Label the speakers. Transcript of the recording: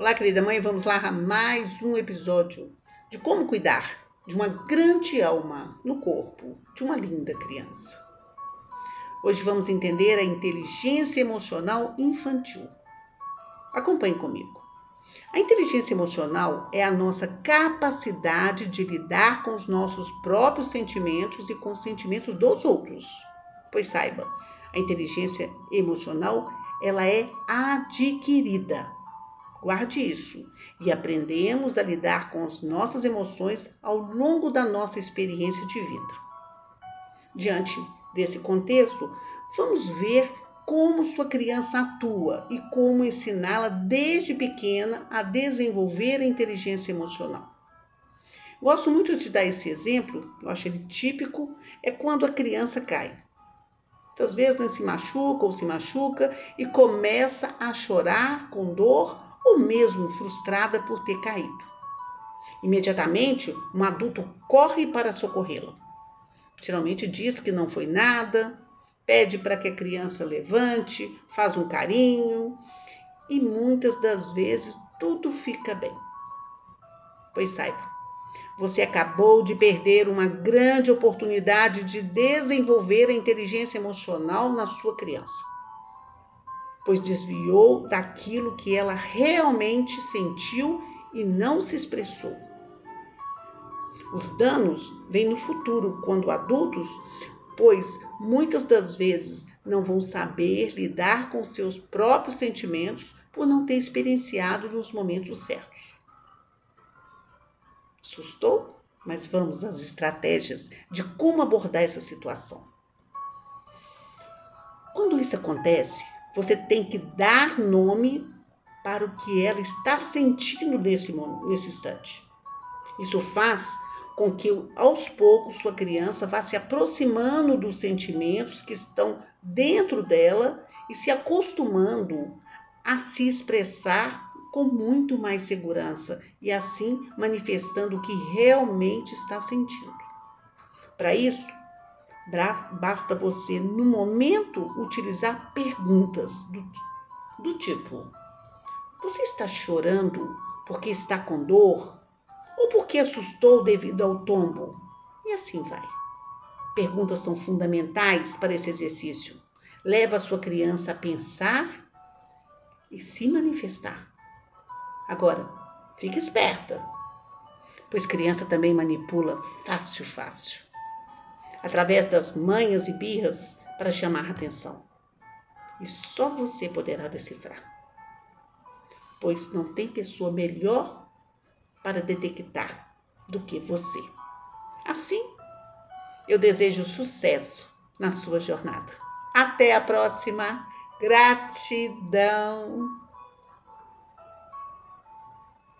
Speaker 1: Olá, querida mãe, vamos lá a mais um episódio de como cuidar de uma grande alma no corpo de uma linda criança. Hoje vamos entender a inteligência emocional infantil. Acompanhe comigo. A inteligência emocional é a nossa capacidade de lidar com os nossos próprios sentimentos e com os sentimentos dos outros. Pois saiba, a inteligência emocional ela é adquirida. Guarde isso e aprendemos a lidar com as nossas emoções ao longo da nossa experiência de vida. Diante desse contexto, vamos ver como sua criança atua e como ensiná-la desde pequena a desenvolver a inteligência emocional. Gosto muito de dar esse exemplo, eu acho ele típico, é quando a criança cai. Muitas vezes né, se machuca ou se machuca e começa a chorar com dor ou mesmo frustrada por ter caído. Imediatamente, um adulto corre para socorrê-la. Geralmente diz que não foi nada, pede para que a criança levante, faz um carinho e muitas das vezes tudo fica bem. Pois saiba, você acabou de perder uma grande oportunidade de desenvolver a inteligência emocional na sua criança, pois desviou daquilo que ela realmente sentiu e não se expressou. Os danos vêm no futuro, quando adultos pois muitas das vezes não vão saber lidar com seus próprios sentimentos por não ter experienciado nos momentos certos. Assustou? Mas vamos às estratégias de como abordar essa situação. Quando isso acontece, você tem que dar nome para o que ela está sentindo nesse, nesse instante. Isso faz com que aos poucos sua criança vá se aproximando dos sentimentos que estão dentro dela e se acostumando a se expressar com muito mais segurança e assim manifestando o que realmente está sentindo. Para isso, basta você, no momento, utilizar perguntas do, do tipo: Você está chorando porque está com dor? ou porque assustou devido ao tombo. E assim vai. Perguntas são fundamentais para esse exercício. Leva a sua criança a pensar e se manifestar. Agora, fique esperta, pois criança também manipula fácil, fácil, através das manhas e birras para chamar a atenção. E só você poderá decifrar, pois não tem pessoa melhor para detectar do que você. Assim, eu desejo sucesso na sua jornada. Até a próxima. Gratidão.